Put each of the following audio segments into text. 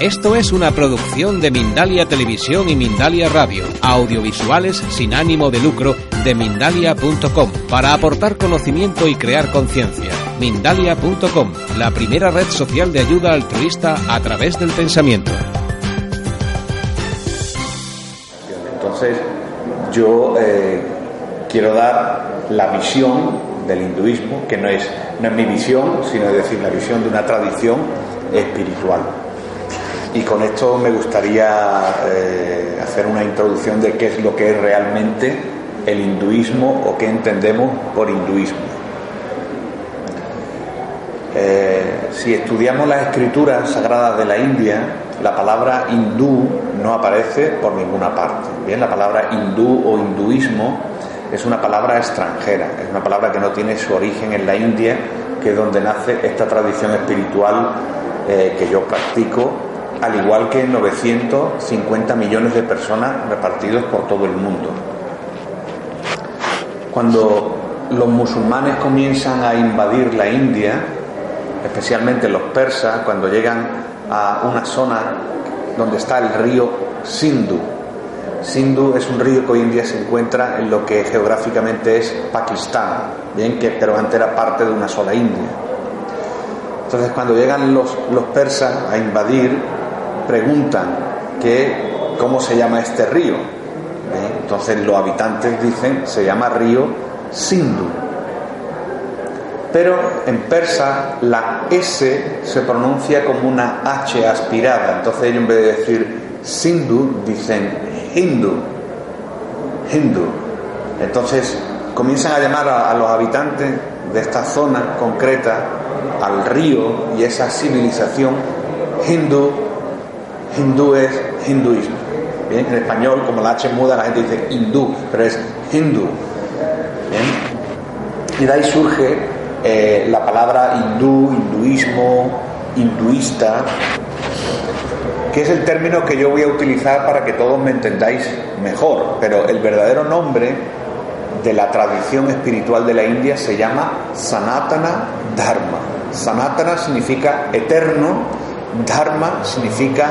Esto es una producción de Mindalia Televisión y Mindalia Radio, audiovisuales sin ánimo de lucro de mindalia.com, para aportar conocimiento y crear conciencia. Mindalia.com, la primera red social de ayuda altruista a través del pensamiento. Entonces, yo eh, quiero dar la visión del hinduismo, que no es, no es mi visión, sino es decir, la visión de una tradición espiritual. Y con esto me gustaría eh, hacer una introducción de qué es lo que es realmente el hinduismo o qué entendemos por hinduismo. Eh, si estudiamos las escrituras sagradas de la India, la palabra hindú no aparece por ninguna parte. Bien, la palabra hindú o hinduismo es una palabra extranjera, es una palabra que no tiene su origen en la India, que es donde nace esta tradición espiritual eh, que yo practico, al igual que 950 millones de personas repartidos por todo el mundo. Cuando los musulmanes comienzan a invadir la India, especialmente los persas, cuando llegan a una zona donde está el río Sindhu. Sindhu es un río que hoy en día se encuentra en lo que geográficamente es Pakistán, bien que pero antes era parte de una sola India. Entonces cuando llegan los, los persas a invadir, preguntan que cómo se llama este río. Entonces los habitantes dicen se llama río Sindhu pero en persa la S se pronuncia como una H aspirada. Entonces ellos en vez de decir Sindhu dicen Hindu. Hindu. Entonces comienzan a llamar a, los habitantes de esta zona concreta al río y esa civilización hindú. Hindú es hinduismo. En español, como la H muda, la gente dice hindú, pero es hindú. Y de ahí surge eh, la palabra hindú, hinduismo, hinduista, que es el término que yo voy a utilizar para que todos me entendáis mejor, pero el verdadero nombre de la tradición espiritual de la India se llama Sanatana Dharma. Sanatana significa eterno, Dharma significa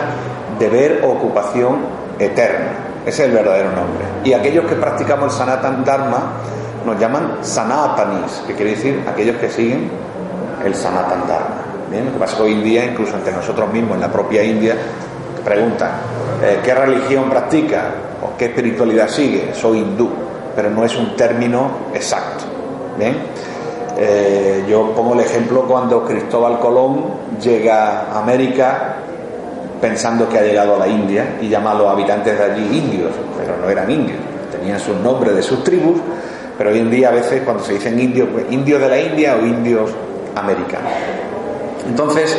deber ocupación eterna. Ese es el verdadero nombre. Y aquellos que practicamos el Sanatana Dharma nos llaman sanatanis, que quiere decir aquellos que siguen el sanatan dharma. Lo que pasa hoy en día, incluso entre nosotros mismos, en la propia India, preguntan, eh, ¿qué religión practica? ¿O qué espiritualidad sigue? Soy hindú, pero no es un término exacto. ¿Bien? Eh, yo pongo el ejemplo cuando Cristóbal Colón llega a América pensando que ha llegado a la India y llama a los habitantes de allí indios, pero no eran indios, tenían sus nombres de sus tribus pero hoy en día a veces cuando se dicen indios, pues indios de la India o indios americanos. Entonces,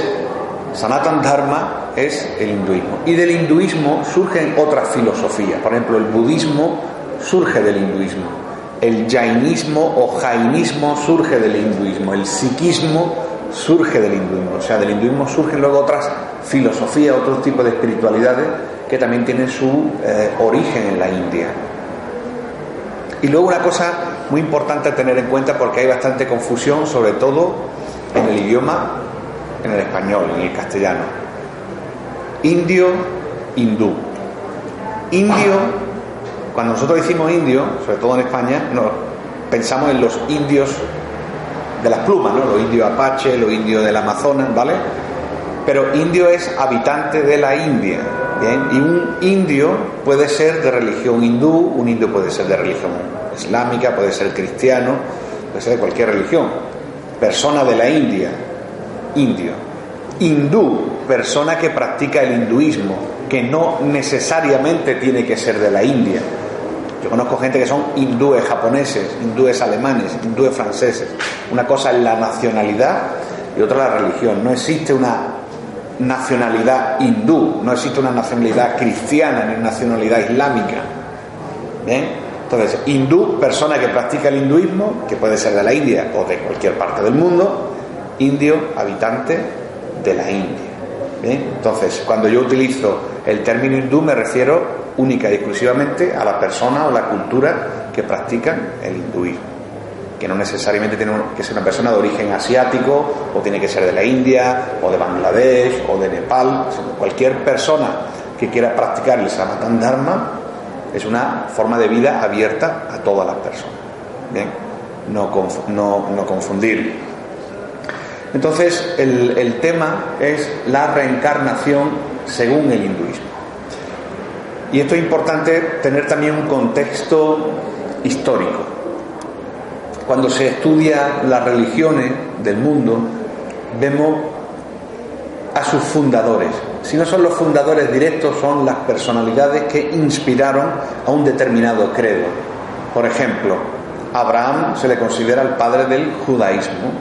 Sanatan Dharma es el hinduismo. Y del hinduismo surgen otras filosofías. Por ejemplo, el budismo surge del hinduismo. El jainismo o jainismo surge del hinduismo. El sikhismo surge del hinduismo. O sea, del hinduismo surgen luego otras filosofías, otros tipos de espiritualidades que también tienen su eh, origen en la India. Y luego una cosa muy importante a tener en cuenta porque hay bastante confusión, sobre todo en el idioma, en el español, en el castellano. Indio, hindú. Indio, cuando nosotros decimos indio, sobre todo en España, pensamos en los indios de las plumas, ¿no? Los indios apache, los indios del Amazonas, ¿vale? Pero indio es habitante de la India, y un indio puede ser de religión hindú, un indio puede ser de religión islámica, puede ser cristiano, puede ser de cualquier religión. Persona de la India, indio. Hindú, persona que practica el hinduismo, que no necesariamente tiene que ser de la India. Yo conozco gente que son hindúes japoneses, hindúes alemanes, hindúes franceses. Una cosa es la nacionalidad y otra la religión. No existe una nacionalidad hindú, no existe una nacionalidad cristiana ni una nacionalidad islámica. Entonces, hindú, persona que practica el hinduismo, que puede ser de la India o de cualquier parte del mundo, indio, habitante de la India. Entonces, cuando yo utilizo el término hindú me refiero única y exclusivamente a la persona o la cultura que practican el hinduismo que no necesariamente tiene que ser una persona de origen asiático, o tiene que ser de la India, o de Bangladesh, o de Nepal. Cualquier persona que quiera practicar el Sanatan Dharma es una forma de vida abierta a todas las personas. Bien, no, confundir. Entonces, el tema es la reencarnación según el hinduismo. Y esto es importante tener también un contexto histórico. Cuando se estudia las religiones del mundo, vemos a sus fundadores. Si no son los fundadores directos, son las personalidades que inspiraron a un determinado credo. Por ejemplo, Abraham se le considera el padre del judaísmo,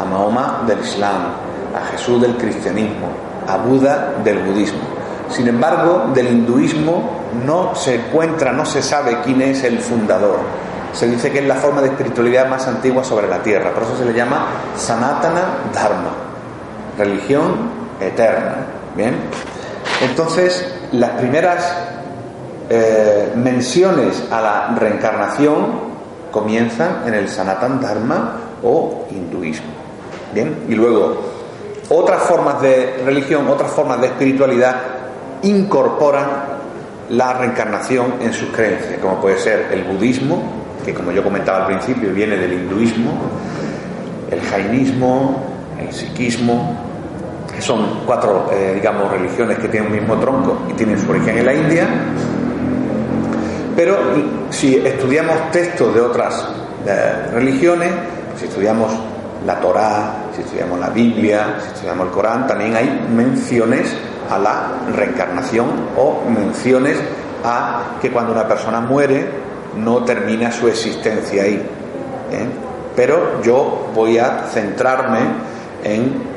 a Mahoma del Islam, a Jesús del cristianismo, a Buda del budismo. Sin embargo, del hinduismo no se encuentra, no se sabe quién es el fundador. Se dice que es la forma de espiritualidad más antigua sobre la tierra. Por eso se le llama Sanatana Dharma, religión eterna. Bien. Entonces, las primeras eh, menciones a la reencarnación comienzan en el Sanatan Dharma o hinduismo. Bien. Y luego, otras formas de religión, otras formas de espiritualidad incorporan la reencarnación en sus creencias, como puede ser el budismo, que como yo comentaba al principio viene del hinduismo, el jainismo, el sikhismo, que son cuatro, eh, digamos, religiones que tienen un mismo tronco y tienen su origen en la India. Pero si estudiamos textos de otras eh, religiones, si estudiamos la Torá, si estudiamos la Biblia, si estudiamos el Corán, también hay menciones a la reencarnación o menciones a que cuando una persona muere no termina su existencia ahí. ¿eh? Pero yo voy a centrarme en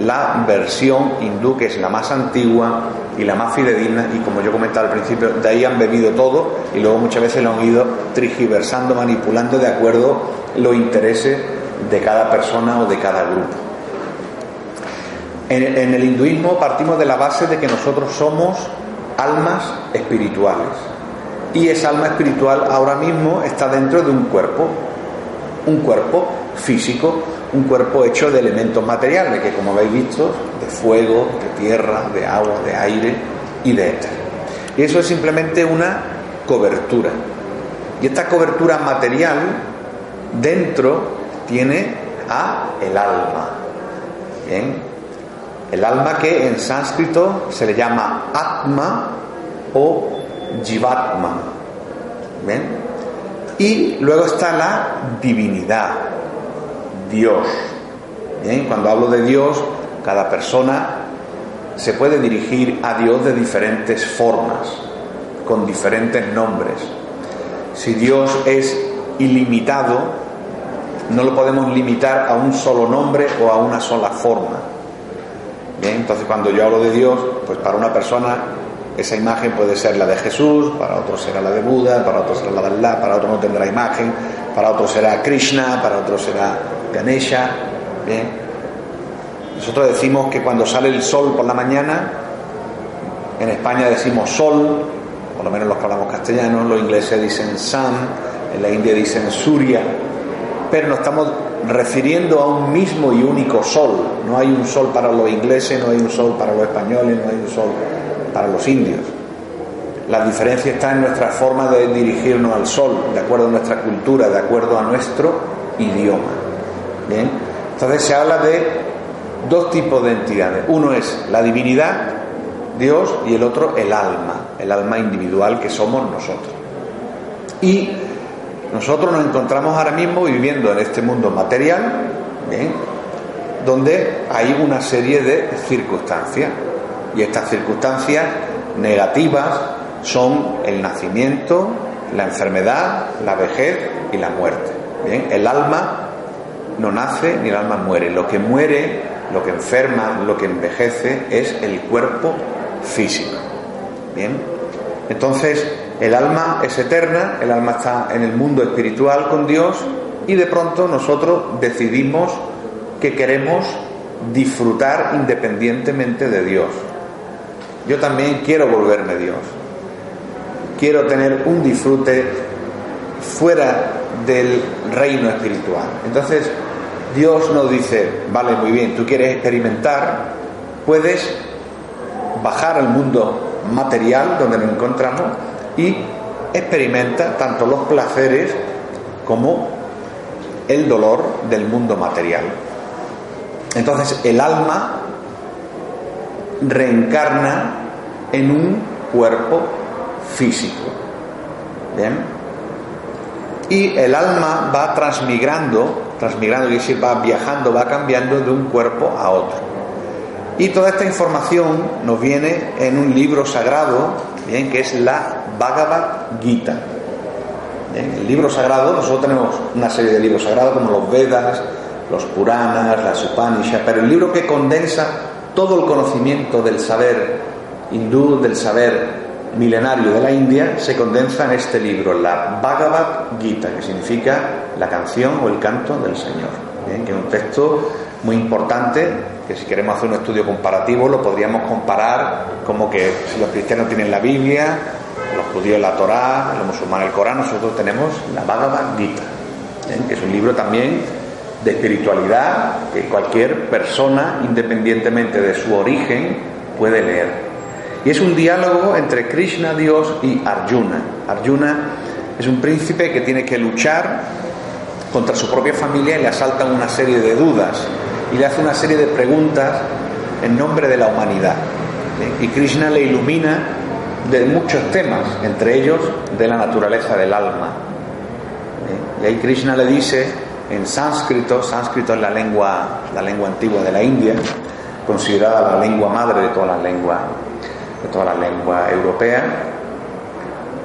la versión hindú, que es la más antigua y la más fidedigna, y como yo comentaba al principio, de ahí han bebido todo y luego muchas veces lo han ido trigiversando, manipulando de acuerdo los intereses de cada persona o de cada grupo. En, el hinduismo partimos de la base de que nosotros somos almas espirituales. Y esa alma espiritual ahora mismo está dentro de un cuerpo, un cuerpo físico, un cuerpo hecho de elementos materiales, que como habéis visto, de fuego, de tierra, de agua, de aire y de éter. Y eso es simplemente una cobertura. Y esta cobertura material dentro tiene a el alma. ¿Bien? El alma que en sánscrito se le llama Atma o Jivatma. Y luego está la divinidad, Dios. ¿Bien? Cuando hablo de Dios, cada persona se puede dirigir a Dios de diferentes formas, con diferentes nombres. Si Dios es ilimitado, no lo podemos limitar a un solo nombre o a una sola forma entonces cuando yo hablo de Dios, pues para una persona esa imagen puede ser la de Jesús, para otro será la de Buda, para otro será la de Allah, para otro no tendrá imagen, para otro será Krishna, para otro será Ganesha. Bien. Nosotros decimos que cuando sale el sol por la mañana, en España decimos sol, por lo menos los que hablamos castellano, los ingleses dicen sun, en la India dicen surya, pero no estamos refiriendo a un mismo y único sol. No hay un sol para los ingleses, no hay un sol para los españoles, no hay un sol para los indios. La diferencia está en nuestra forma de dirigirnos al sol, de acuerdo a nuestra cultura, de acuerdo a nuestro idioma. ¿Bien? Entonces se habla de dos tipos de entidades. Uno es la divinidad, Dios, y el otro el alma, el alma individual que somos nosotros. Y nosotros nos encontramos ahora mismo viviendo en este mundo material, donde hay una serie de circunstancias. Y estas circunstancias negativas son el nacimiento, la enfermedad, la vejez y la muerte. El alma no nace ni el alma muere. Lo que muere, lo que enferma, lo que envejece es el cuerpo físico. Bien. Entonces, el alma es eterna, el alma está en el mundo espiritual con Dios y de pronto nosotros decidimos que queremos disfrutar independientemente de Dios. Yo también quiero volverme Dios. Quiero tener un disfrute fuera del reino espiritual. Entonces, Dios nos dice, vale, muy bien, tú quieres experimentar, puedes bajar al mundo material donde nos encontramos y experimenta tanto los placeres como el dolor del mundo material. Entonces el alma reencarna en un cuerpo físico. ¿Bien? Y el alma va transmigrando, transmigrando, y decir, va viajando, va cambiando de un cuerpo a otro. Y toda esta información nos viene en un libro sagrado, bien, que es la Bhagavad Gita. El libro sagrado, nosotros tenemos una serie de libros sagrados como los Vedas, los Puranas, las Upanishads, pero el libro que condensa todo el conocimiento del saber hindú, del saber milenario de la India, se condensa en este libro, la Bhagavad Gita, que significa la canción o el canto del Señor, que es un texto muy importante, que si queremos hacer un estudio comparativo lo podríamos comparar como que si los cristianos tienen la Biblia, los judíos la Torá, los musulmanes el Corán, nosotros tenemos la Bhagavad Gita, que es un libro también de espiritualidad que cualquier persona, independientemente de su origen, puede leer. Y es un diálogo entre Krishna, Dios, y Arjuna. Arjuna es un príncipe que tiene que luchar contra su propia familia y le asaltan una serie de dudas y le hace una serie de preguntas en nombre de la humanidad. Y Krishna le ilumina de muchos temas, entre ellos de la naturaleza del alma. Y ahí Krishna le dice en sánscrito, sánscrito es la lengua, la lengua antigua de la India, considerada la lengua madre de todas las lenguas, de toda la lengua europea.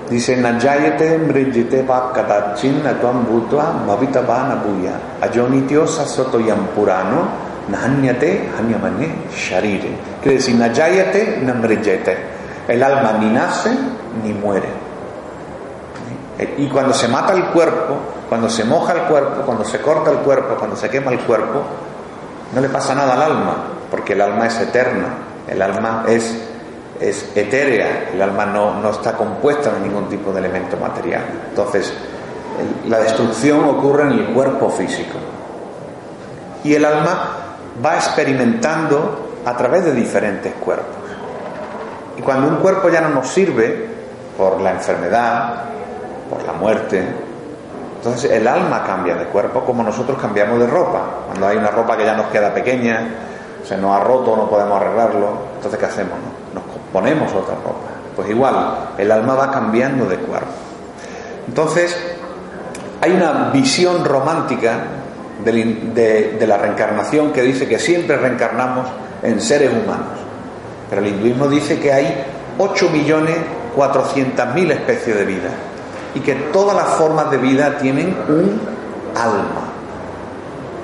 Dice Najayate mrijite kadachin atvam bhutva bhavitavana buya ajonityo sasotoyam purano nahanyate hanyamane sharire. Quiere decir Najayate namrijete. El alma ni nace ni muere. Y cuando se mata el cuerpo, cuando se moja el cuerpo, cuando se corta el cuerpo, cuando se quema el cuerpo, no le pasa nada al alma, porque el alma es eterna, el alma es, es etérea, el alma no, no está compuesta de ningún tipo de elemento material. Entonces, la destrucción ocurre en el cuerpo físico. Y el alma va experimentando a través de diferentes cuerpos. Y cuando un cuerpo ya no nos sirve, por la enfermedad, por la muerte, entonces el alma cambia de cuerpo como nosotros cambiamos de ropa. Cuando hay una ropa que ya nos queda pequeña, se nos ha roto, no podemos arreglarlo, entonces ¿qué hacemos? Nos ponemos otra ropa. Pues igual, el alma va cambiando de cuerpo. Entonces, hay una visión romántica de, de la reencarnación que dice que siempre reencarnamos en seres humanos. Pero el hinduismo dice que hay 8.400.000 especies de vida y que todas las formas de vida tienen un alma.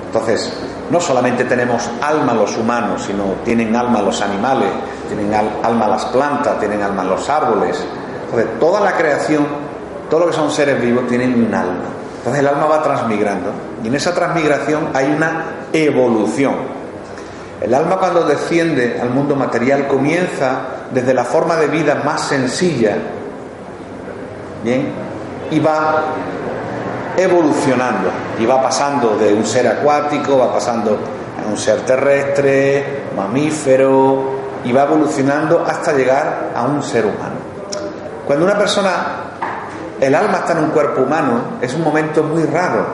Entonces, no solamente tenemos alma los humanos, sino tienen alma los animales, tienen alma las plantas, tienen alma los árboles. Entonces, toda la creación, todo lo que son seres vivos, tienen un alma. Entonces, el alma va transmigrando. Y en esa transmigración hay una evolución. El alma cuando desciende al mundo material comienza desde la forma de vida más sencilla, bien, y va evolucionando y va pasando de un ser acuático, va pasando a un ser terrestre, mamífero y va evolucionando hasta llegar a un ser humano. Cuando una persona, el alma está en un cuerpo humano, es un momento muy raro,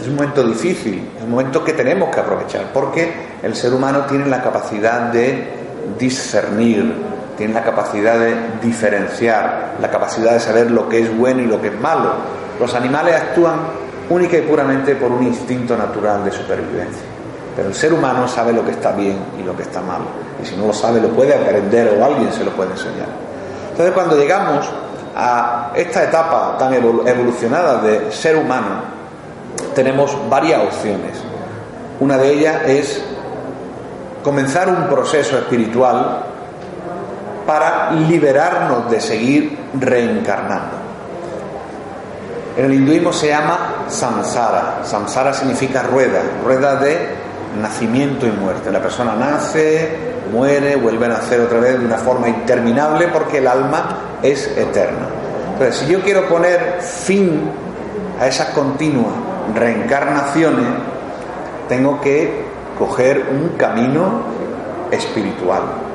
es un momento difícil, es un momento que tenemos que aprovechar, porque el ser humano tiene la capacidad de discernir, tienen la capacidad de diferenciar, la capacidad de saber lo que es bueno y lo que es malo. Los animales actúan única y puramente por un instinto natural de supervivencia. Pero el ser humano sabe lo que está bien y lo que está mal. Y si no lo sabe, lo puede aprender o alguien se lo puede enseñar. Entonces, cuando llegamos a esta etapa tan evolucionada de ser humano, tenemos varias opciones. Una de ellas es comenzar un proceso espiritual para liberarnos de seguir reencarnando. En el hinduismo se llama samsara. Samsara significa rueda, rueda de nacimiento y muerte. La persona nace, muere, vuelve a nacer otra vez de una forma interminable porque el alma es eterna. Entonces, si yo quiero poner fin a esas continuas reencarnaciones, tengo que coger un camino espiritual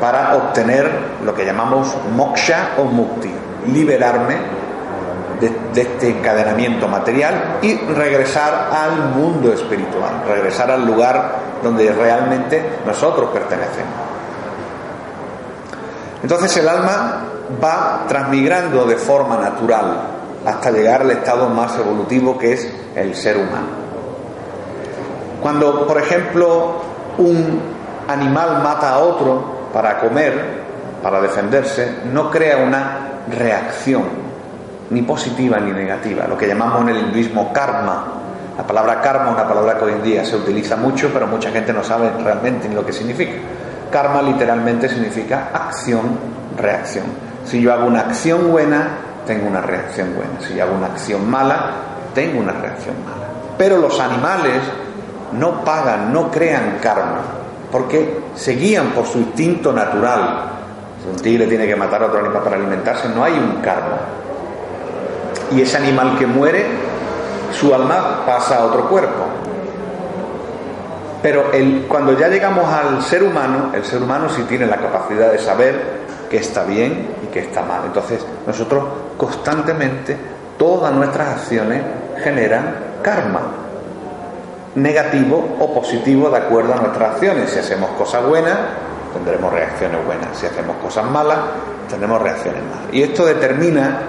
para obtener lo que llamamos moksha o mukti, liberarme de, este encadenamiento material y regresar al mundo espiritual, regresar al lugar donde realmente nosotros pertenecemos. Entonces el alma va transmigrando de forma natural hasta llegar al estado más evolutivo que es el ser humano. Cuando, por ejemplo, un animal mata a otro para comer, para defenderse, no crea una reacción, ni positiva ni negativa, lo que llamamos en el hinduismo karma. La palabra karma una palabra que hoy en día se utiliza mucho, pero mucha gente no sabe realmente lo que significa. Karma literalmente significa acción, reacción. Si yo hago una acción buena, tengo una reacción buena. Si yo hago una acción mala, tengo una reacción mala. Pero los animales no pagan, no crean karma, porque se guían por su instinto natural. Si un tigre tiene que matar a otro animal para alimentarse, no hay un karma. Y ese animal que muere, su alma pasa a otro cuerpo. Pero el, cuando ya llegamos al ser humano, el ser humano sí tiene la capacidad de saber que está bien y que está mal. Entonces, nosotros constantemente, todas nuestras acciones generan karma negativo o positivo de acuerdo a nuestras acciones. Si hacemos cosas buenas, tendremos reacciones buenas. Si hacemos cosas malas, tendremos reacciones malas. Y esto determina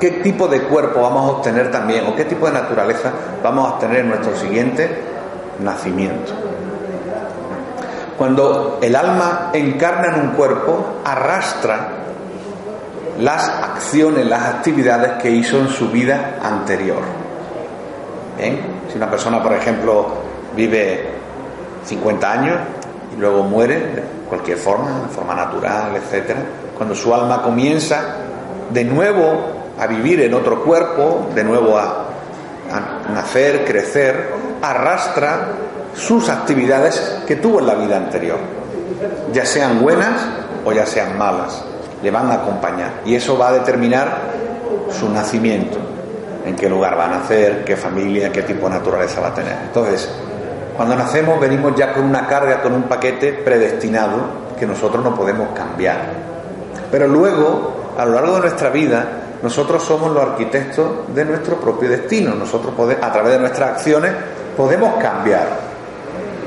qué tipo de cuerpo vamos a obtener también o qué tipo de naturaleza vamos a obtener en nuestro siguiente nacimiento. Cuando el alma encarna en un cuerpo, arrastra las acciones, las actividades que hizo en su vida anterior. Si una persona, por ejemplo, vive 50 años y luego muere de cualquier forma, de forma natural, etcétera, cuando su alma comienza de nuevo a vivir en otro cuerpo, de nuevo a nacer, crecer, arrastra sus actividades que tuvo en la vida anterior, ya sean buenas o ya sean malas, le van a acompañar. Y eso va a determinar su nacimiento en qué lugar va a nacer, qué familia, qué tipo de naturaleza va a tener. Entonces, cuando nacemos venimos ya con una carga, con un paquete predestinado que nosotros no podemos cambiar. Pero luego, a lo largo de nuestra vida, nosotros somos los arquitectos de nuestro propio destino. Nosotros a través de nuestras acciones podemos cambiar.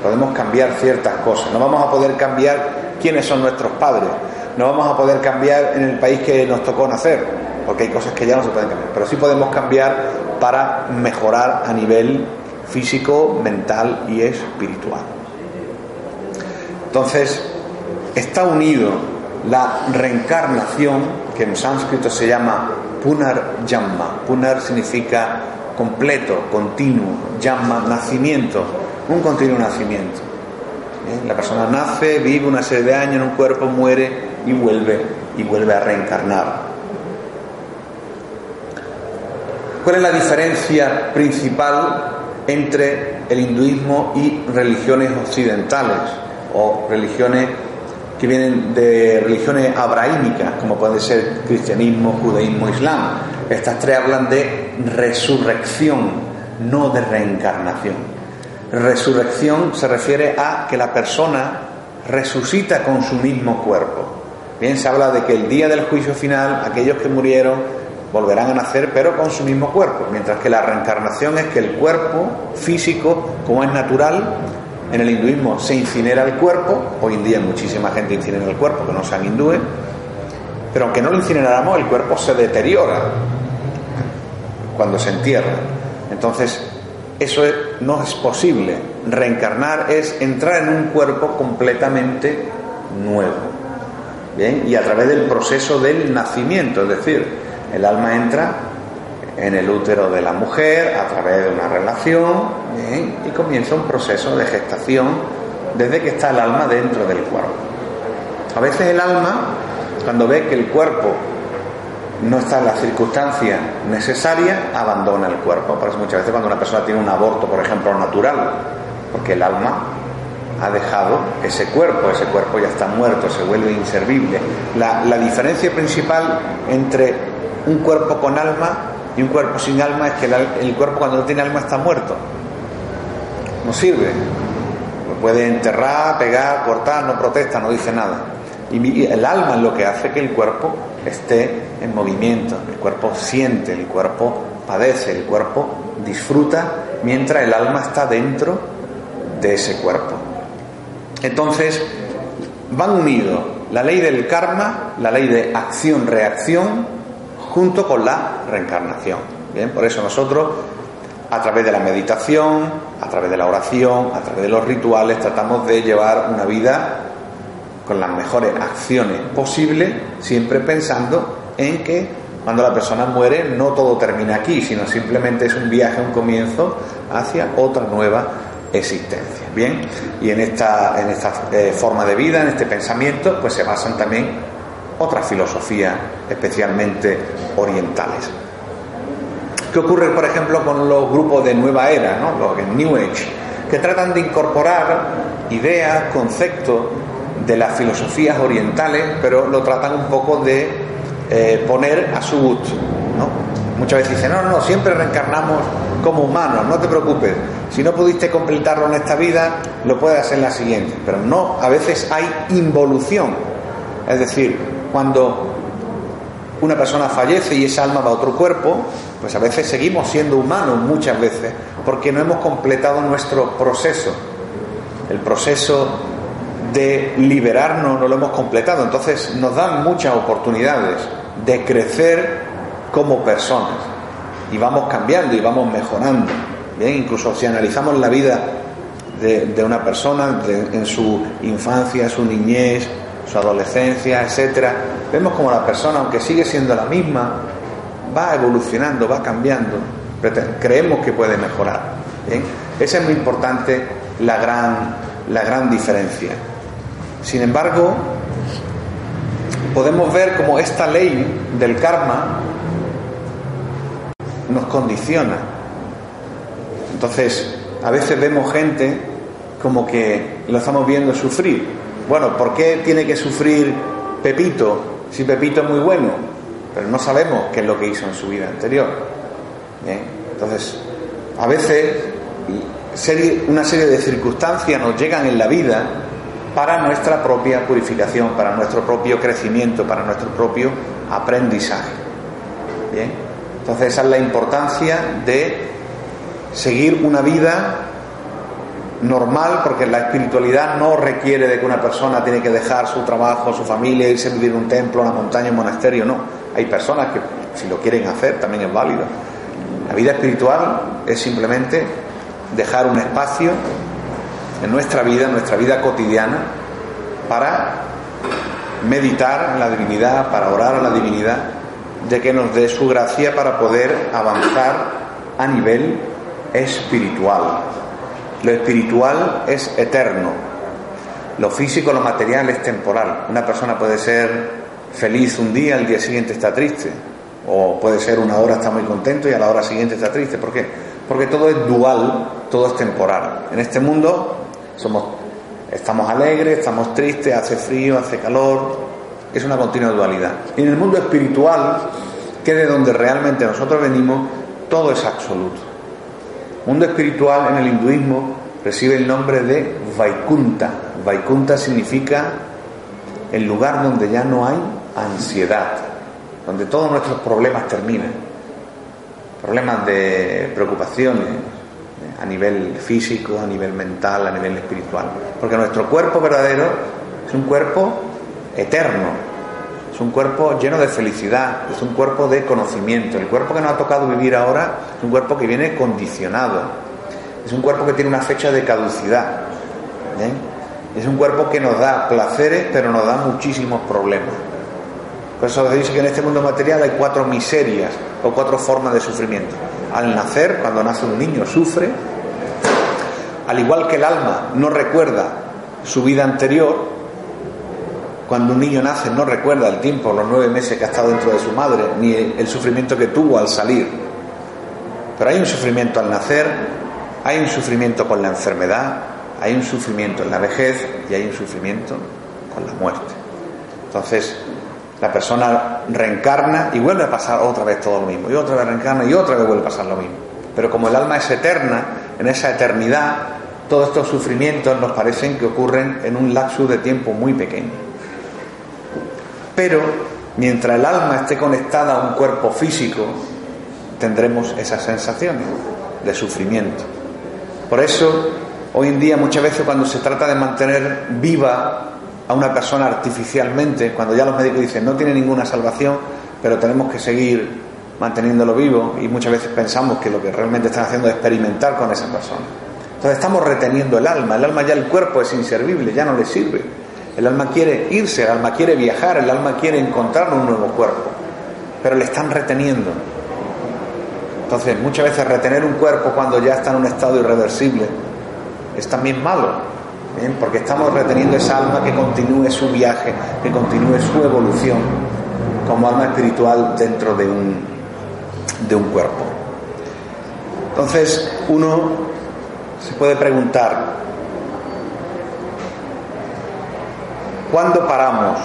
Podemos cambiar ciertas cosas. No vamos a poder cambiar quiénes son nuestros padres. No vamos a poder cambiar en el país que nos tocó nacer porque hay cosas que ya no se pueden cambiar, pero sí podemos cambiar para mejorar a nivel físico, mental y espiritual. Entonces, está unido la reencarnación, que en sánscrito se llama Punar Yamma. Punar significa completo, continuo, Yamma, nacimiento, un continuo nacimiento. ¿Eh? La persona nace, vive una serie de años en un cuerpo, muere y vuelve y vuelve a reencarnar. ¿Cuál es la diferencia principal entre el hinduismo y religiones occidentales o religiones que vienen de religiones abrahámicas, como puede ser cristianismo, judaísmo, islam? Estas tres hablan de resurrección, no de reencarnación. Resurrección se refiere a que la persona resucita con su mismo cuerpo. Bien, se habla de que el día del juicio final, aquellos que murieron volverán a nacer, pero con su mismo cuerpo, mientras que la reencarnación es que el cuerpo físico, como es natural, en el hinduismo se incinera el cuerpo, hoy en día muchísima gente incinera el cuerpo, que no sean hindúes, pero aunque no lo incineráramos, el cuerpo se deteriora cuando se entierra. Entonces, eso no es posible. Reencarnar es entrar en un cuerpo completamente nuevo. ¿Bien? Y a través del proceso del nacimiento, es decir, el alma entra en el útero de la mujer a través de una relación y comienza un proceso de gestación desde que está el alma dentro del cuerpo. A veces el alma, cuando ve que el cuerpo no está en las circunstancias necesarias, abandona el cuerpo. Por eso muchas veces cuando una persona tiene un aborto, por ejemplo, natural, porque el alma ha dejado ese cuerpo, ese cuerpo ya está muerto, se vuelve inservible. La, la diferencia principal entre un cuerpo con alma Y un cuerpo sin alma es que el, cuerpo cuando no tiene alma está muerto. No sirve. Lo puede enterrar, pegar, cortar, no protesta, no dice nada. Y el alma es lo que hace que el cuerpo esté en movimiento, el cuerpo siente, el cuerpo padece, el cuerpo disfruta mientras el alma está dentro de ese cuerpo. Entonces, van unidos la ley del karma, la ley de acción-reacción, junto con la reencarnación. Bien, por eso nosotros, a través de la meditación, a través de la oración, a través de los rituales, tratamos de llevar una vida con las mejores acciones posibles, siempre pensando en que cuando la persona muere no todo termina aquí, sino simplemente es un viaje, un comienzo hacia otra nueva existencia. Bien, y en esta, en esta eh, forma de vida, en este pensamiento, pues se basan también otras filosofías, especialmente orientales. ¿Qué ocurre, por ejemplo, con los grupos de nueva era, ¿no? los New Age, que tratan de incorporar ideas, conceptos de las filosofías orientales, pero lo tratan un poco de eh, poner a su gusto. ¿no? Muchas veces dicen, no, no, siempre reencarnamos como humanos, no te preocupes. Si no pudiste completarlo en esta vida, lo puedes hacer en la siguiente. Pero no, a veces hay involución. Es decir, cuando una persona fallece y esa alma va a otro cuerpo, pues a veces seguimos siendo humanos muchas veces, porque no hemos completado nuestro proceso. El proceso de liberarnos no lo hemos completado. Entonces nos dan muchas oportunidades de crecer como personas. Y vamos cambiando y vamos mejorando. Bien, incluso si analizamos la vida de, una persona en su infancia, su niñez, su adolescencia, etcétera, vemos como la persona, aunque sigue siendo la misma, va evolucionando, va cambiando. creemos que puede mejorar. Esa es muy importante la gran, la gran diferencia. Sin embargo, podemos ver como esta ley del karma nos condiciona. Entonces, a veces vemos gente como que lo estamos viendo sufrir. Bueno, ¿por qué tiene que sufrir Pepito si Pepito es muy bueno? Pero no sabemos qué es lo que hizo en su vida anterior. Entonces, a veces una serie de circunstancias nos llegan en la vida para nuestra propia purificación, para nuestro propio crecimiento, para nuestro propio aprendizaje. Entonces esa es la importancia de seguir una vida normal, porque la espiritualidad no requiere de que una persona tiene que dejar su trabajo, su familia, irse a vivir en un templo, una montaña, un monasterio, no. Hay personas que si lo quieren hacer también es válido. La vida espiritual es simplemente dejar un espacio en nuestra vida, en nuestra vida cotidiana, para meditar en la divinidad, para orar a la divinidad, de que nos dé su gracia para poder avanzar a nivel espiritual. Lo espiritual es eterno, lo físico, lo material es temporal. Una persona puede ser feliz un día, al día siguiente está triste, o puede ser una hora está muy contento y a la hora siguiente está triste. ¿Por qué? Porque todo es dual, todo es temporal. En este mundo somos, estamos alegres, estamos tristes, hace frío, hace calor, es una continua dualidad. Y en el mundo espiritual, que es de donde realmente nosotros venimos, todo es absoluto. Mundo espiritual en el hinduismo recibe el nombre de Vaikunta. Vaikunta significa el lugar donde ya no hay ansiedad, donde todos nuestros problemas terminan. Problemas de preocupaciones, a nivel físico, a nivel mental, a nivel espiritual. Porque nuestro cuerpo verdadero es un cuerpo eterno, es un cuerpo lleno de felicidad, es un cuerpo de conocimiento. El cuerpo que nos ha tocado vivir ahora es un cuerpo que viene condicionado, es un cuerpo que tiene una fecha de caducidad. Es un cuerpo que nos da placeres, pero nos da muchísimos problemas. Por eso se dice que en este mundo material hay cuatro miserias o cuatro formas de sufrimiento. Al nacer, cuando nace un niño, sufre. Al igual que el alma no recuerda su vida anterior, cuando un niño nace no recuerda el tiempo, los nueve meses que ha estado dentro de su madre, ni el sufrimiento que tuvo al salir. Pero hay un sufrimiento al nacer, hay un sufrimiento con la enfermedad, hay un sufrimiento en la vejez y hay un sufrimiento con la muerte. Entonces, La persona reencarna y vuelve a pasar otra vez todo lo mismo, y otra vez reencarna y otra vez vuelve a pasar lo mismo. Pero como el alma es eterna, en esa eternidad, todos estos sufrimientos nos parecen que ocurren en un lapso de tiempo muy pequeño. Pero mientras el alma esté conectada a un cuerpo físico, tendremos esas sensaciones de sufrimiento. Por eso, hoy en día muchas veces cuando se trata de mantener viva a una persona artificialmente, cuando ya los médicos dicen no tiene ninguna salvación, pero tenemos que seguir manteniéndolo vivo y muchas veces pensamos que lo que realmente están haciendo es experimentar con esa persona. Entonces estamos reteniendo el alma, el alma ya el cuerpo es inservible, ya no le sirve. El alma quiere irse, el alma quiere viajar, el alma quiere encontrar un nuevo cuerpo, pero le están reteniendo. Entonces, muchas veces retener un cuerpo cuando ya está en un estado irreversible es también malo, porque estamos reteniendo esa alma que continúe su viaje, que continúe su evolución como alma espiritual dentro de un, de un cuerpo. Entonces, uno se puede preguntar, ¿cuándo paramos?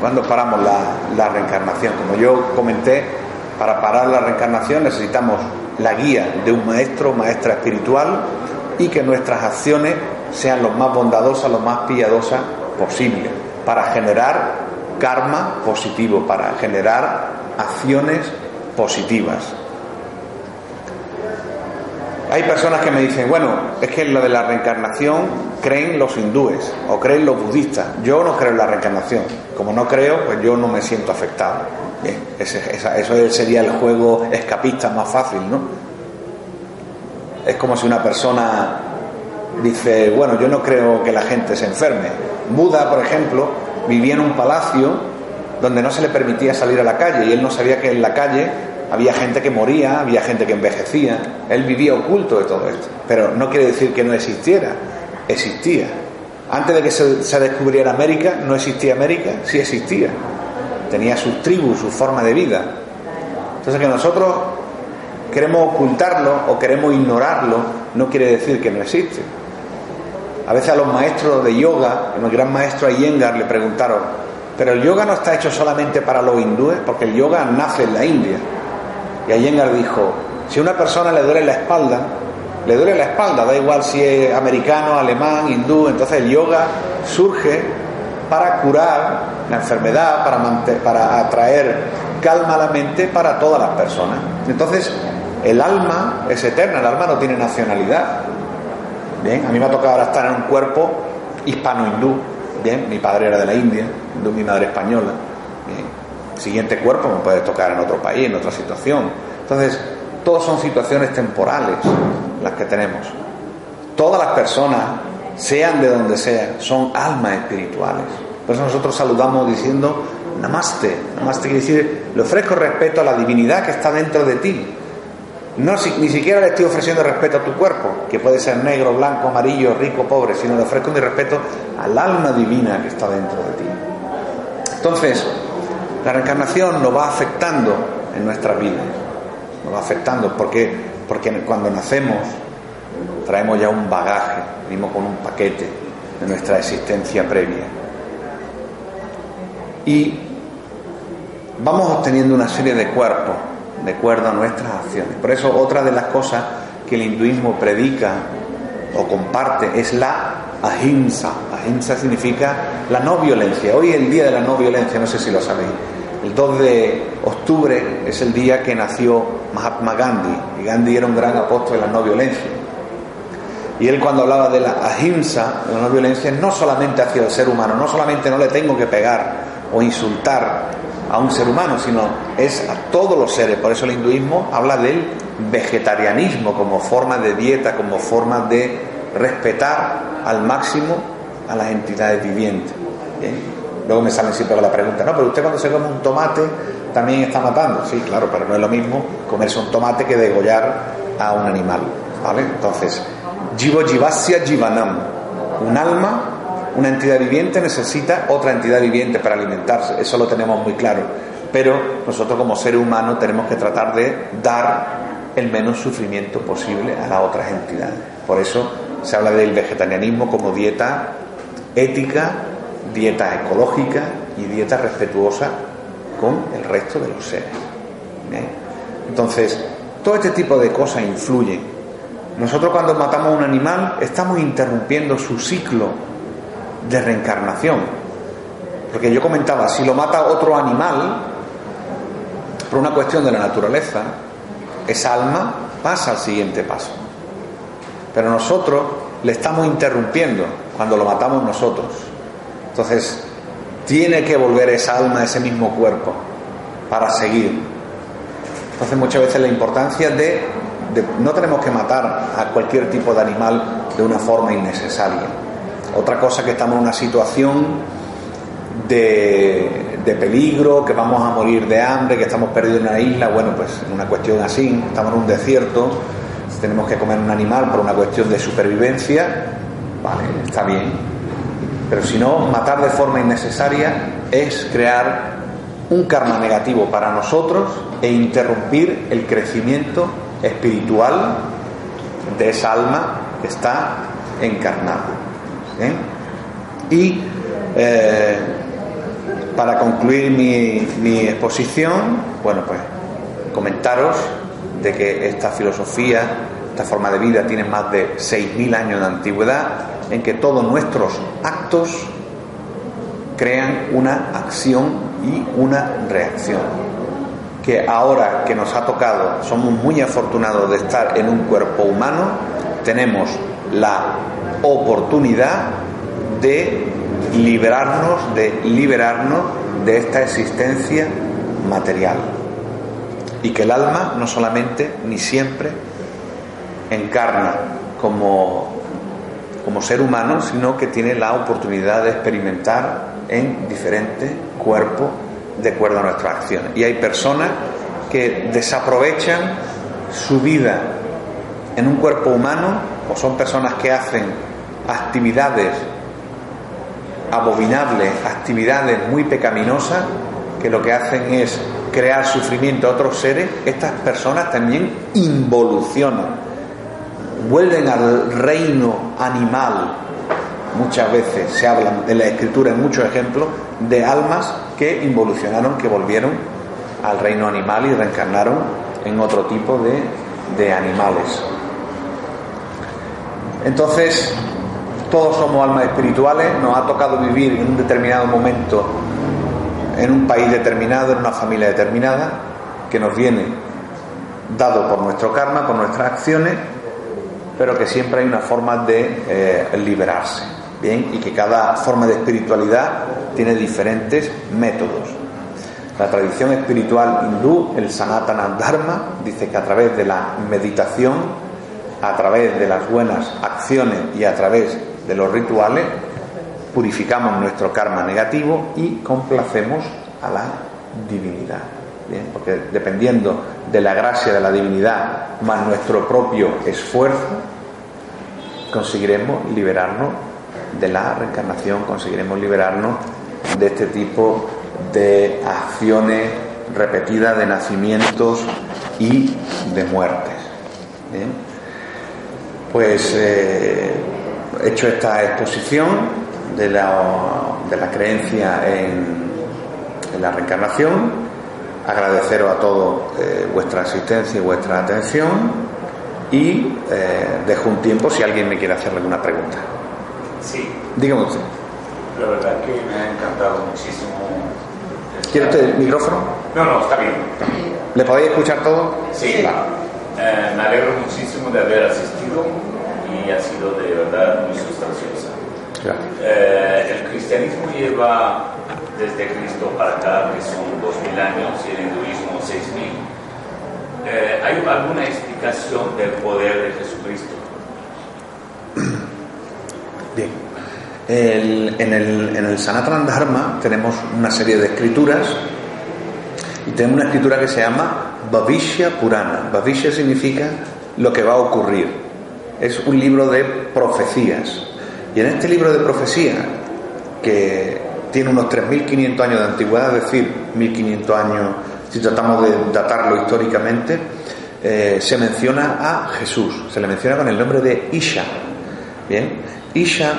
¿Cuándo paramos la, la reencarnación? Como yo comenté, para parar la reencarnación necesitamos la guía de un maestro maestra espiritual y que nuestras acciones sean lo más bondadosas, lo más piadosas posible, para generar karma positivo, para generar acciones positivas. Hay personas que me dicen, bueno, es que lo de la reencarnación creen los hindúes o creen los budistas. Yo no creo en la reencarnación. Como no creo, pues yo no me siento afectado. Bien, eso sería el juego escapista más fácil, ¿no? Es como si una persona dice, bueno, yo no creo que la gente se enferme. Buda, por ejemplo, vivía en un palacio donde no se le permitía salir a la calle y él no sabía que en la calle había gente que moría, había gente que envejecía, él vivía oculto de todo esto, pero no quiere decir que no existiera, existía. Antes de que se, descubriera América, no existía América, sí existía. Tenía sus tribus, su forma de vida. Entonces que nosotros queremos ocultarlo o queremos ignorarlo, no quiere decir que no existe. A veces a los maestros de yoga, el gran maestro Iyengar le preguntaron, pero el yoga no está hecho solamente para los hindúes, porque el yoga nace en la India. Y Iyengar dijo, si a una persona le duele la espalda, le duele la espalda, da igual si es americano, alemán, hindú, entonces el yoga surge para curar la enfermedad, para, para atraer calma a la mente para todas las personas. Entonces, el alma es eterna, el alma no tiene nacionalidad. Bien, a mí me ha tocado ahora estar en un cuerpo hispano-hindú. Bien, mi padre era de la India, mi madre española. Siguiente cuerpo me puede tocar en otro país, en otra situación. Entonces, todas son situaciones temporales las que tenemos. Todas las personas, sean de donde sean, son almas espirituales. Por eso nosotros saludamos diciendo Namaste. Namaste quiere decir, le ofrezco respeto a la divinidad que está dentro de ti. No, ni siquiera le estoy ofreciendo respeto a tu cuerpo, que puede ser negro, blanco, amarillo, rico, pobre, sino le ofrezco mi respeto al alma divina que está dentro de ti. Entonces, la reencarnación nos va afectando en nuestra vida, nos va afectando porque, porque cuando nacemos traemos ya un bagaje, venimos con un paquete de nuestra existencia previa. Y vamos obteniendo una serie de cuerpos de acuerdo a nuestras acciones. Por eso otra de las cosas que el hinduismo predica o comparte es la ahimsa. Ahimsa significa la no violencia. Hoy es el día de la no violencia, no sé si lo sabéis. El 2 de octubre es el día que nació Mahatma Gandhi. Y Gandhi era un gran apóstol de la no violencia. Y él cuando hablaba de la ahimsa, de la no violencia, no solamente hacia el ser humano, no solamente no le tengo que pegar o insultar a un ser humano, sino es a todos los seres. Por eso el hinduismo habla del vegetarianismo como forma de dieta, como forma de respetar al máximo a las entidades vivientes. Luego me salen siempre la pregunta, no, pero usted cuando se come un tomate también está matando. Sí, claro, pero no es lo mismo comerse un tomate que degollar a un animal. Entonces, Jivo Jivasya Jivanam, un alma, una entidad viviente necesita otra entidad viviente para alimentarse, eso lo tenemos muy claro. Pero nosotros como seres humanos tenemos que tratar de dar el menos sufrimiento posible a las otras entidades. Por eso se habla del vegetarianismo como dieta ética dieta ecológica y dieta respetuosa con el resto de los seres. Entonces, todo este tipo de cosas influyen. Nosotros cuando matamos a un animal estamos interrumpiendo su ciclo de reencarnación. Porque yo comentaba, si lo mata otro animal, por una cuestión de la naturaleza, esa alma pasa al siguiente paso. Pero nosotros le estamos interrumpiendo cuando lo matamos nosotros. Entonces, tiene que volver esa alma ese mismo cuerpo para seguir. Entonces, muchas veces la importancia de, no tenemos que matar a cualquier tipo de animal de una forma innecesaria. Otra cosa que estamos en una situación de, de, peligro, que vamos a morir de hambre, que estamos perdidos en una isla, bueno, pues una cuestión así, estamos en un desierto, tenemos que comer un animal por una cuestión de supervivencia, vale, está bien. Pero si no, matar de forma innecesaria es crear un karma negativo para nosotros e interrumpir el crecimiento espiritual de esa alma que está encarnada. ¿eh? Y eh, para concluir mi, mi exposición, bueno, pues comentaros de que esta filosofía, esta forma de vida tiene más de 6.000 años de antigüedad, en que todos nuestros actos crean una acción y una reacción. Que ahora que nos ha tocado, somos muy afortunados de estar en un cuerpo humano, tenemos la oportunidad de liberarnos, de liberarnos de esta existencia material y que el alma no solamente ni siempre encarna como, como ser humano, sino que tiene la oportunidad de experimentar en diferentes cuerpos de acuerdo a nuestras acciones. Y hay personas que desaprovechan su vida en un cuerpo humano o son personas que hacen actividades abominables, actividades muy pecaminosas, que lo que hacen es crear sufrimiento a otros seres, estas personas también involucionan, vuelven al reino animal. Muchas veces se habla en la escritura, en muchos ejemplos, de almas que involucionaron, que volvieron al reino animal y reencarnaron en otro tipo de, de animales. Entonces, todos somos almas espirituales, nos ha tocado vivir en un determinado momento en un país determinado, en una familia determinada, que nos viene dado por nuestro karma, por nuestras acciones, pero que siempre hay una forma de eh, liberarse, ¿bien? Y que cada forma de espiritualidad tiene diferentes métodos. La tradición espiritual hindú, el Sanatana Dharma, dice que a través de la meditación, a través de las buenas acciones y a través de los rituales, purificamos nuestro karma negativo y complacemos a la divinidad. Porque dependiendo de la gracia de la divinidad más nuestro propio esfuerzo, conseguiremos liberarnos de la reencarnación, conseguiremos liberarnos de este tipo de acciones repetidas de nacimientos y de muertes. Pues eh, hecho esta exposición, de la, de la creencia en, la reencarnación, agradeceros a todos eh, vuestra asistencia y vuestra atención y eh, dejo un tiempo si alguien me quiere hacer alguna pregunta. Sí. Dígame usted. La verdad que me ha encantado muchísimo. ¿Quiere usted el micrófono? No, no, está bien. ¿Le podéis escuchar todo? Sí. Eh, me alegro muchísimo de haber asistido y ha sido de verdad muy sustanciosa. Eh, el cristianismo lleva desde Cristo para acá, que son 2000 años, y el hinduismo 6000. Eh, ¿Hay alguna explicación del poder de Jesucristo? Bien. en, el, en el Sanatana Dharma tenemos una serie de escrituras y tenemos una escritura que se llama Bhavishya Purana. Bhavishya significa lo que va a ocurrir. Es un libro de profecías. Y en este libro de profecía, que tiene unos 3.500 años de antigüedad, es decir, 1.500 años, si tratamos de datarlo históricamente, eh, se menciona a Jesús, se le menciona con el nombre de Isha. Bien, Isha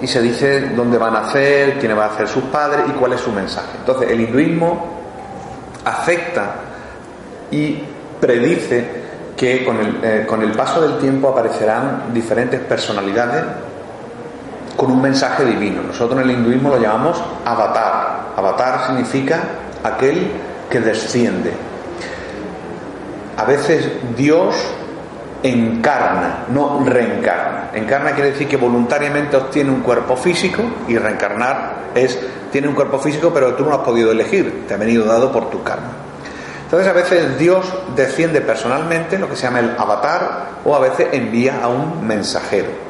y se dice dónde van a nacer, quiénes van a ser sus padres y cuál es su mensaje. Entonces, el hinduismo acepta y predice que con el, eh, con el paso del tiempo aparecerán diferentes personalidades con un mensaje divino. Nosotros en el hinduismo lo llamamos avatar. Avatar significa aquel que desciende. A veces Dios encarna, no reencarna. Encarna quiere decir que voluntariamente obtiene un cuerpo físico y reencarnar es, tiene un cuerpo físico pero tú no has podido elegir, te ha venido dado por tu karma. Entonces a veces Dios desciende personalmente, lo que se llama el avatar, o a veces envía a un mensajero.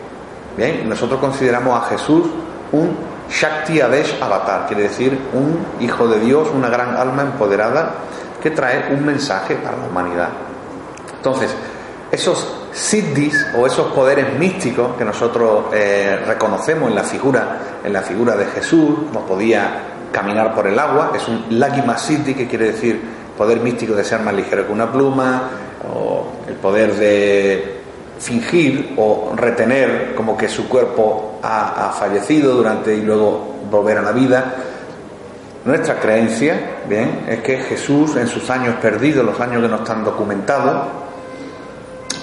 Bien, nosotros consideramos a Jesús un Shakti Adesh Avatar, quiere decir un hijo de Dios, una gran alma empoderada que trae un mensaje para la humanidad. Entonces, esos siddhis o esos poderes místicos que nosotros eh, reconocemos en la figura en la figura de Jesús no podía caminar por el agua es un lagima siddhi que quiere decir poder místico de ser más ligero que una pluma o el poder de fingir o retener como que su cuerpo ha, fallecido durante y luego volver a la vida nuestra creencia bien es que Jesús en sus años perdidos los años que no están documentados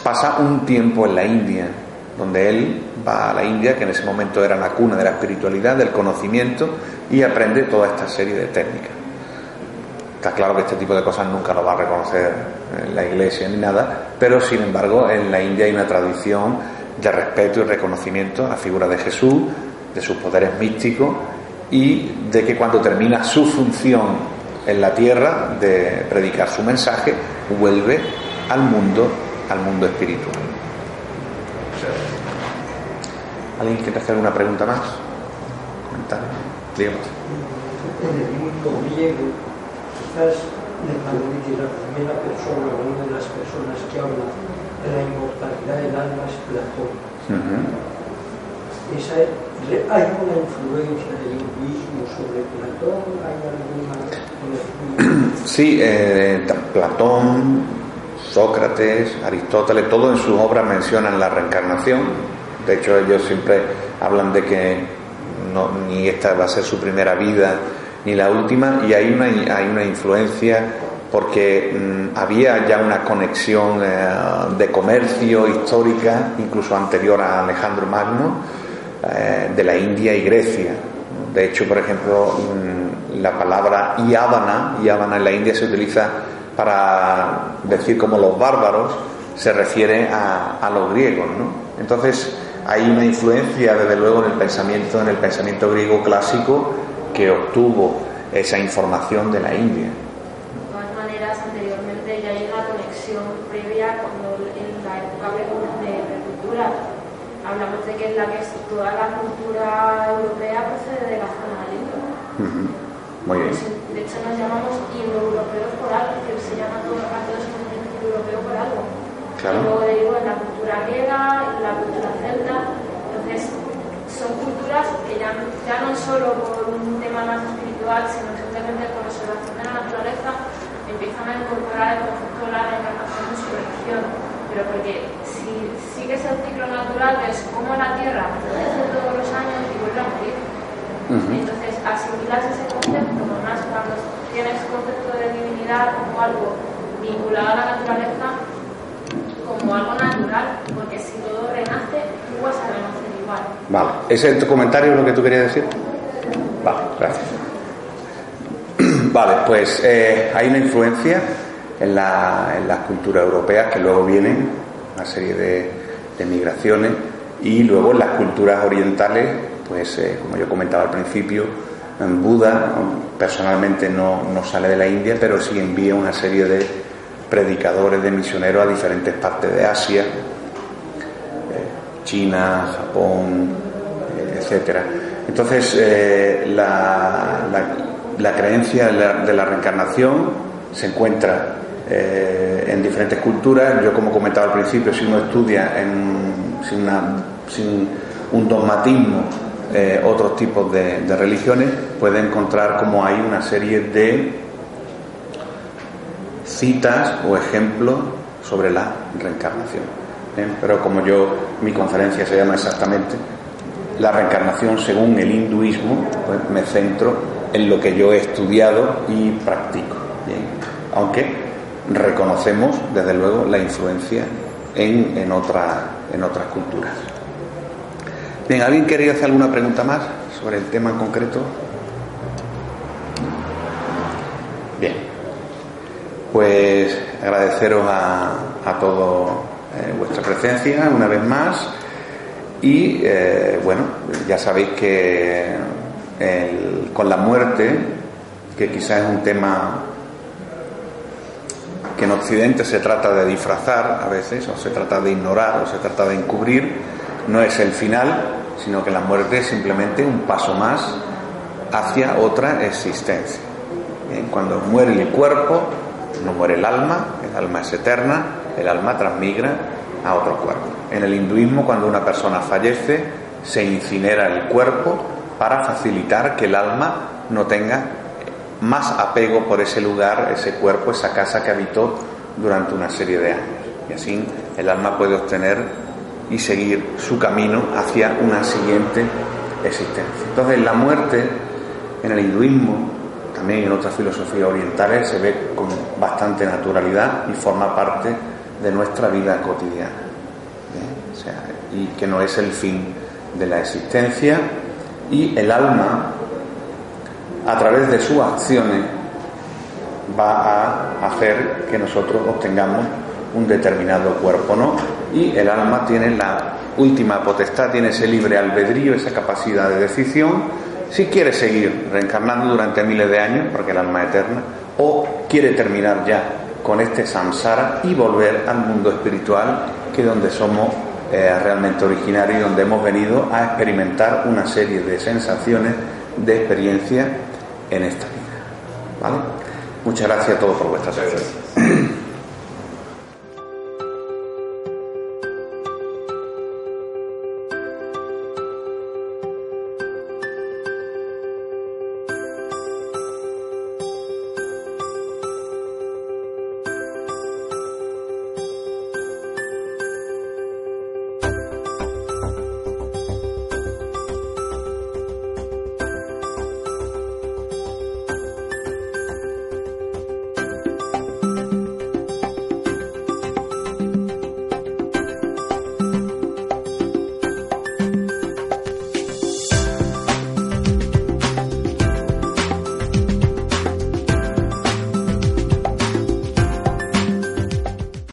pasa un tiempo en la India, donde él va a la India, que en ese momento era la cuna de la espiritualidad, del conocimiento, y aprende toda esta serie de técnicas. Está claro que este tipo de cosas nunca lo va a reconocer la iglesia ni nada, pero sin embargo en la India hay una tradición de respeto y reconocimiento a la figura de Jesús, de sus poderes místicos y de que cuando termina su función en la tierra de predicar su mensaje, vuelve al mundo al mundo espiritual. ¿Alguien quiere hacer alguna pregunta más? Comentario. Díganos. Griego, quizás la primera persona o una de las personas que habla de la inmortalidad del alma es Platón. Esa, ¿Hay alguna influencia del hinduismo sobre Platón? ¿Hay alguna Sí, eh, Platón, Sócrates, Aristóteles, todos en sus obras mencionan la reencarnación. De hecho, ellos siempre hablan de que no, ni esta va a ser su primera vida ni la última, y hay una, hay una influencia porque mm, había ya una conexión eh, de comercio histórica, incluso anterior a Alejandro Magno, eh, de la India y Grecia. De hecho, por ejemplo, mm, la palabra Yavana, Yavana en la India se utiliza para decir como los bárbaros, se refiere a, los griegos, ¿no? Entonces hay una influencia, desde luego, en el pensamiento, en el pensamiento griego clásico que obtuvo esa información de la India. De todas maneras, anteriormente ya hay una conexión previa cuando en la época de cultura hablamos de que la que toda la cultura europea procede de la zona del Indo. Muy bien. De hecho, nos llamamos indoeuropeos por algo, que se llama todo el parte de movimiento europeo por algo. Claro. Y luego derivo en la cultura griega, en la cultura celta. Entonces, son culturas que ya, ya no solo por un tema más espiritual, sino simplemente por observación de la naturaleza, empiezan a incorporar el concepto de la reencarnación en su religión. Pero porque si sigues el ciclo natural, es como la Tierra crece todos los años y vuelve a morir. Entonces, asimilas ese concepto, más cuando tienes concepto de divinidad como algo vinculado a la naturaleza, como algo natural, porque si todo renace, tú vas a renacer igual. Vale, ¿ese es tu comentario lo que tú querías decir? Vale, gracias. Vale, pues eh, hay una influencia en, la, en las culturas europeas que luego vienen, una serie de, migraciones, y luego en las culturas orientales pues eh, como yo comentaba al principio, en Buda personalmente no, sale de la India, pero sí envía una serie de predicadores, de misioneros a diferentes partes de Asia, eh, China, Japón, etcétera. Entonces, la, la, creencia de la, reencarnación se encuentra en diferentes culturas. Yo, como comentaba al principio, si uno estudia en, sin, sin un dogmatismo eh, otros tipos de, religiones, puede encontrar como hay una serie de citas o ejemplos sobre la reencarnación. Pero como yo, mi conferencia se llama exactamente la reencarnación según el hinduismo, pues me centro en lo que yo he estudiado y practico. Aunque reconocemos, desde luego, la influencia en, en, otra, en otras culturas. Bien, ¿alguien quería hacer alguna pregunta más sobre el tema en concreto? Bien, pues agradeceros a, a todos eh, vuestra presencia una vez más y eh, bueno, ya sabéis que con la muerte, que quizás es un tema que en Occidente se trata de disfrazar a veces, o se trata de ignorar, o se trata de encubrir, no es el final, sino que la muerte es simplemente un paso más hacia otra existencia. Cuando muere el cuerpo, no muere el alma, el alma es eterna, el alma transmigra a otro cuerpo. En el hinduismo, cuando una persona fallece, se incinera el cuerpo para facilitar que el alma no tenga más apego por ese lugar, ese cuerpo, esa casa que habitó durante una serie de años. Y así el alma puede obtener y seguir su camino hacia una siguiente existencia. Entonces la muerte en el hinduismo, también en otras filosofías orientales, se ve con bastante naturalidad y forma parte de nuestra vida cotidiana. ¿eh? y que no es el fin de la existencia. Y el alma, a través de sus acciones, va a hacer que nosotros obtengamos un determinado cuerpo, ¿no? Y el alma tiene la última potestad, tiene ese libre albedrío, esa capacidad de decisión, si quiere seguir reencarnando durante miles de años, porque el alma es eterna, o quiere terminar ya con este samsara y volver al mundo espiritual, que es donde somos eh, realmente originarios y donde hemos venido a experimentar una serie de sensaciones, de experiencia en esta vida. ¿Vale? Muchas gracias a todos por vuestra atención.